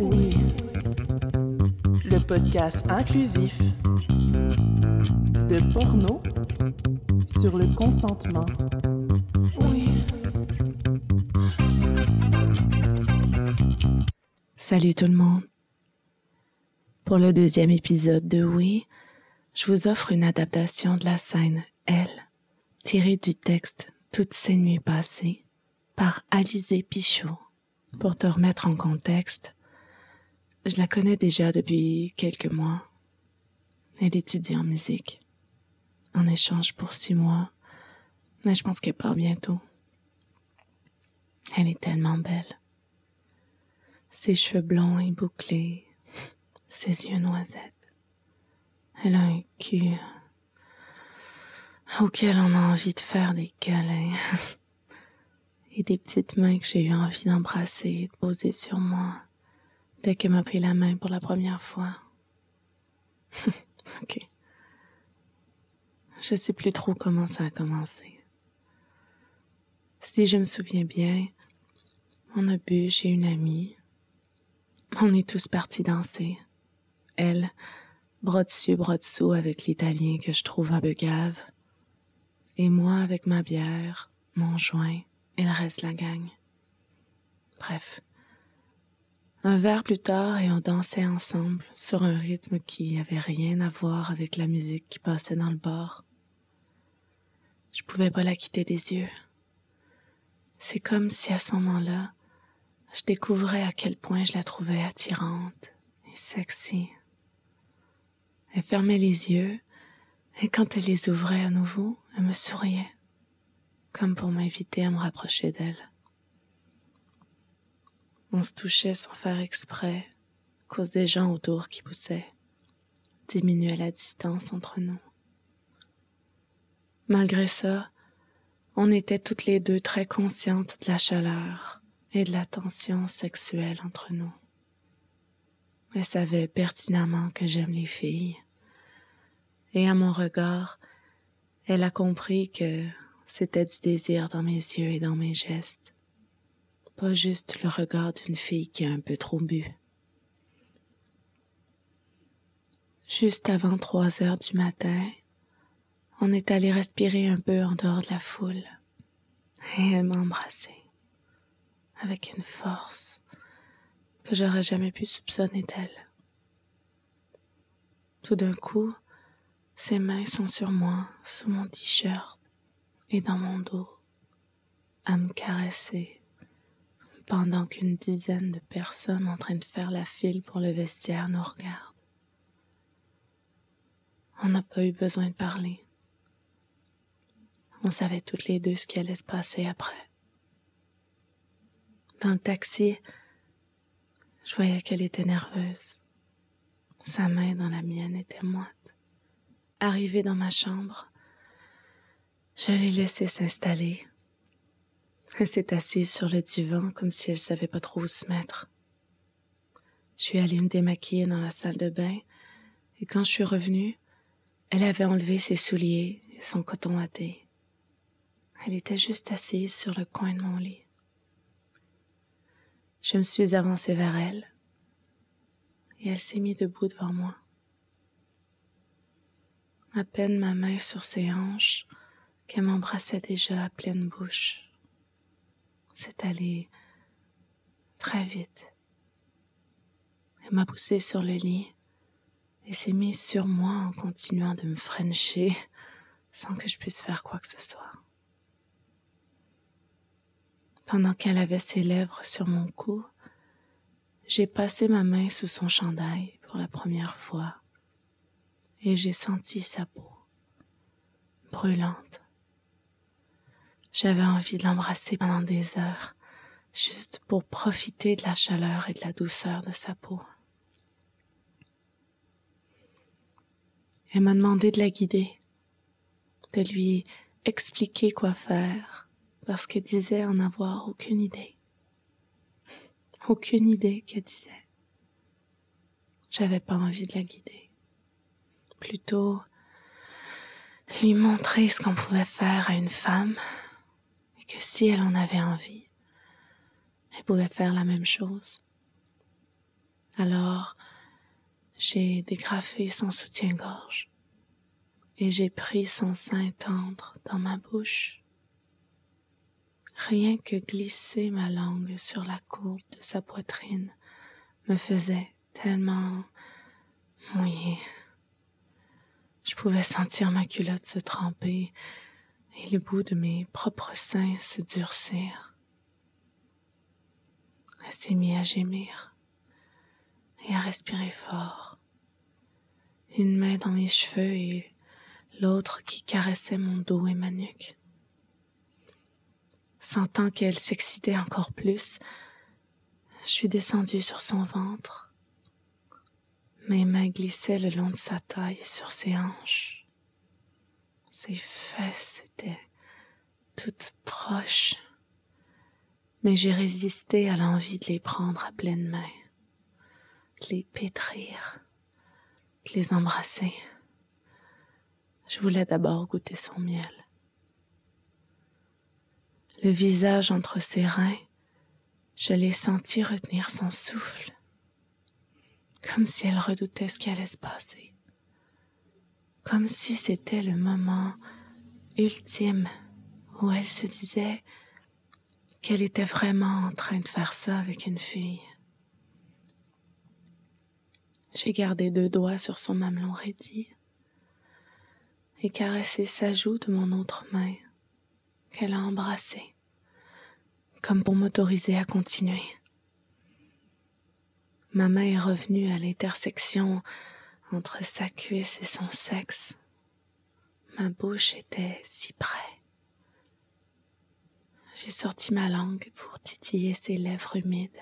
Oui. Le podcast inclusif de porno sur le consentement. Oui. Salut tout le monde. Pour le deuxième épisode de Oui, je vous offre une adaptation de la scène Elle, tirée du texte Toutes ces nuits passées par Alizé Pichot. Pour te remettre en contexte, je la connais déjà depuis quelques mois. Elle étudie en musique. En échange pour six mois, mais je pense qu'elle part bientôt. Elle est tellement belle. Ses cheveux blonds et bouclés, ses yeux noisettes. Elle a un cul auquel on a envie de faire des câlins. et des petites mains que j'ai eu envie d'embrasser et de poser sur moi dès qu'elle m'a pris la main pour la première fois. ok. Je sais plus trop comment ça a commencé. Si je me souviens bien, on a bu chez une amie. On est tous partis danser. Elle, bras dessus, bras dessous avec l'italien que je trouve un peu gave. Et moi avec ma bière, mon joint et le reste la gagne. Bref. Un verre plus tard et on dansait ensemble sur un rythme qui avait rien à voir avec la musique qui passait dans le bar. Je pouvais pas la quitter des yeux. C'est comme si à ce moment-là, je découvrais à quel point je la trouvais attirante et sexy. Elle fermait les yeux et quand elle les ouvrait à nouveau, elle me souriait comme pour m'inviter à me rapprocher d'elle. On se touchait sans faire exprès, cause des gens autour qui poussaient, diminuaient la distance entre nous. Malgré ça, on était toutes les deux très conscientes de la chaleur et de la tension sexuelle entre nous. Elle savait pertinemment que j'aime les filles. Et à mon regard, elle a compris que c'était du désir dans mes yeux et dans mes gestes, pas juste le regard d'une fille qui a un peu trop bu. Juste avant trois heures du matin, on est allé respirer un peu en dehors de la foule, et elle m'a embrassé avec une force que j'aurais jamais pu soupçonner d'elle. Tout d'un coup, ses mains sont sur moi, sous mon t-shirt, et dans mon dos à me caresser pendant qu'une dizaine de personnes en train de faire la file pour le vestiaire nous regardent. On n'a pas eu besoin de parler. On savait toutes les deux ce qui allait se passer après. Dans le taxi, je voyais qu'elle était nerveuse. Sa main dans la mienne était moite. Arrivée dans ma chambre, je l'ai laissée s'installer. Elle s'est assise sur le divan comme si elle savait pas trop où se mettre. Je suis allée me démaquiller dans la salle de bain et quand je suis revenue, elle avait enlevé ses souliers et son coton à. Elle était juste assise sur le coin de mon lit. Je me suis avancée vers elle et elle s'est mise debout devant moi. À peine ma main sur ses hanches, qu'elle m'embrassait déjà à pleine bouche. C'est allé très vite. Elle m'a poussé sur le lit et s'est mise sur moi en continuant de me frencher sans que je puisse faire quoi que ce soit. Pendant qu'elle avait ses lèvres sur mon cou, j'ai passé ma main sous son chandail pour la première fois et j'ai senti sa peau brûlante j'avais envie de l'embrasser pendant des heures, juste pour profiter de la chaleur et de la douceur de sa peau. Elle m'a demandé de la guider, de lui expliquer quoi faire, parce qu'elle disait en avoir aucune idée. Aucune idée qu'elle disait. J'avais pas envie de la guider. Plutôt lui montrer ce qu'on pouvait faire à une femme que si elle en avait envie, elle pouvait faire la même chose. Alors, j'ai dégrafé son soutien-gorge et j'ai pris son sein tendre dans ma bouche. Rien que glisser ma langue sur la courbe de sa poitrine me faisait tellement mouillée. Je pouvais sentir ma culotte se tremper et le bout de mes propres seins se durcir. Elle s'est mise à gémir et à respirer fort. Une main dans mes cheveux et l'autre qui caressait mon dos et ma nuque. Sentant qu'elle s'excitait encore plus, je suis descendue sur son ventre. Mes mains glissaient le long de sa taille sur ses hanches. Ses fesses étaient toutes proches, mais j'ai résisté à l'envie de les prendre à pleine main, de les pétrir, de les embrasser. Je voulais d'abord goûter son miel. Le visage entre ses reins, je l'ai senti retenir son souffle, comme si elle redoutait ce qui allait se passer, comme si c'était le moment ultime où elle se disait qu'elle était vraiment en train de faire ça avec une fille. J'ai gardé deux doigts sur son mamelon raidi et caressé sa joue de mon autre main qu'elle a embrassée, comme pour m'autoriser à continuer. Ma main est revenue à l'intersection entre sa cuisse et son sexe. Ma bouche était si près. J'ai sorti ma langue pour titiller ses lèvres humides,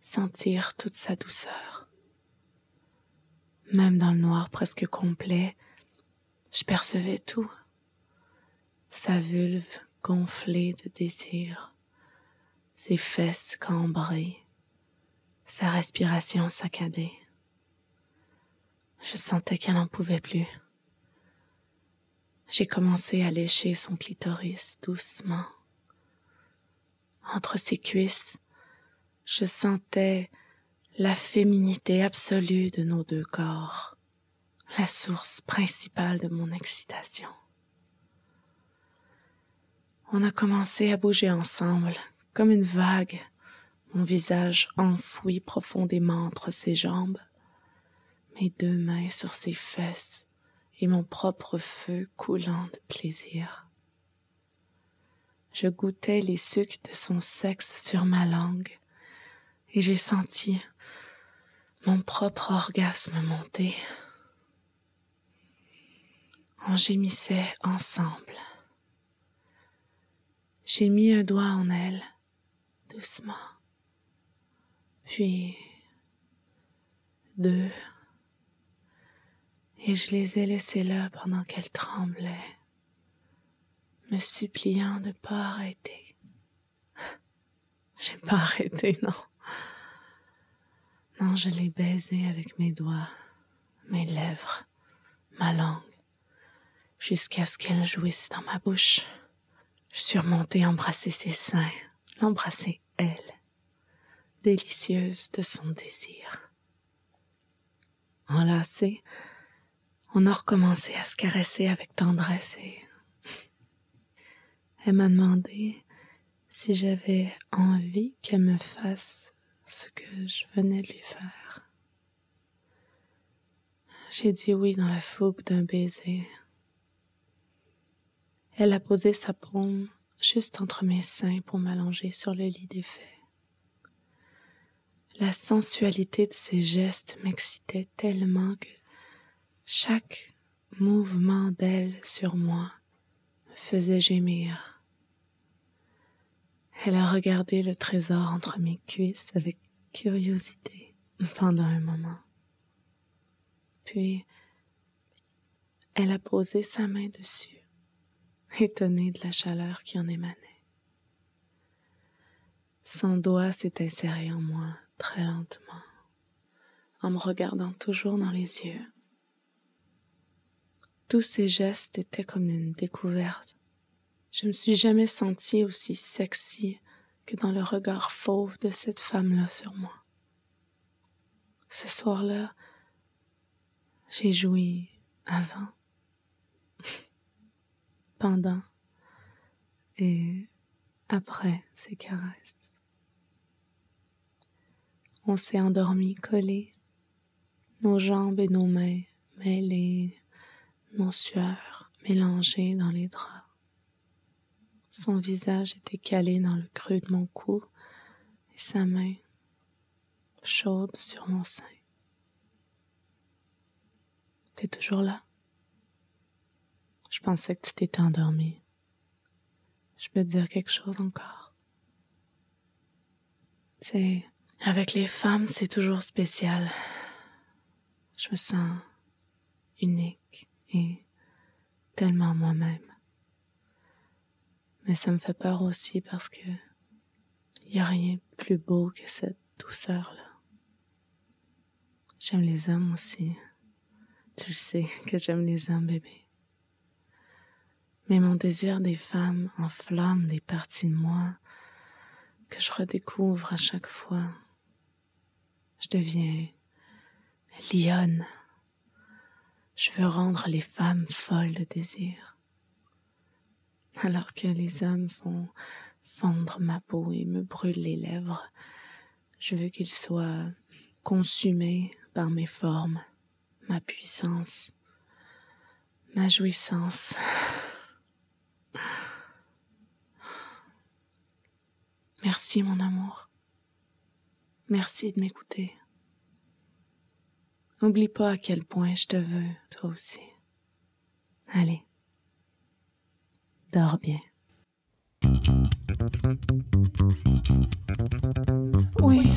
sentir toute sa douceur. Même dans le noir presque complet, je percevais tout. Sa vulve gonflée de désir, ses fesses cambrées, sa respiration saccadée. Je sentais qu'elle n'en pouvait plus. J'ai commencé à lécher son clitoris doucement. Entre ses cuisses, je sentais la féminité absolue de nos deux corps la source principale de mon excitation. On a commencé à bouger ensemble, comme une vague, mon visage enfoui profondément entre ses jambes, mes deux mains sur ses fesses et mon propre feu coulant de plaisir. Je goûtais les sucs de son sexe sur ma langue et j'ai senti mon propre orgasme monter. On gémissait ensemble. J'ai mis un doigt en elle, doucement, puis deux, et je les ai laissés là pendant qu'elle tremblait, me suppliant de pas arrêter. J'ai pas arrêté, non. Non, je l'ai baisé avec mes doigts, mes lèvres, ma langue jusqu'à ce qu'elle jouisse dans ma bouche. Je suis remontée embrasser ses seins, l'embrasser elle, délicieuse de son désir. Enlacée, on a recommencé à se caresser avec tendresse et elle m'a demandé si j'avais envie qu'elle me fasse ce que je venais de lui faire. J'ai dit oui dans la fougue d'un baiser elle a posé sa paume juste entre mes seins pour m'allonger sur le lit défait. La sensualité de ses gestes m'excitait tellement que chaque mouvement d'elle sur moi me faisait gémir. Elle a regardé le trésor entre mes cuisses avec curiosité pendant un moment. Puis, elle a posé sa main dessus étonné de la chaleur qui en émanait. Son doigt s'est inséré en moi très lentement, en me regardant toujours dans les yeux. Tous ces gestes étaient comme une découverte. Je me suis jamais sentie aussi sexy que dans le regard fauve de cette femme-là sur moi. Ce soir-là, j'ai joui avant, pendant et après ces caresses. On s'est endormi collés, nos jambes et nos mains mêlées, nos sueurs mélangées dans les draps. Son visage était calé dans le creux de mon cou et sa main chaude sur mon sein. T'es toujours là? Je pensais que tu t'étais endormi. Je peux te dire quelque chose encore. C'est, avec les femmes, c'est toujours spécial. Je me sens unique et tellement moi-même. Mais ça me fait peur aussi parce que il y a rien de plus beau que cette douceur-là. J'aime les hommes aussi. Tu le sais que j'aime les hommes, bébé. Mais mon désir des femmes enflamme des parties de moi que je redécouvre à chaque fois. Je deviens lionne. Je veux rendre les femmes folles de désir. Alors que les hommes font fondre ma peau et me brûlent les lèvres, je veux qu'ils soient consumés par mes formes, ma puissance, ma jouissance. Merci mon amour. Merci de m'écouter. N'oublie pas à quel point je te veux, toi aussi. Allez, dors bien. Oui.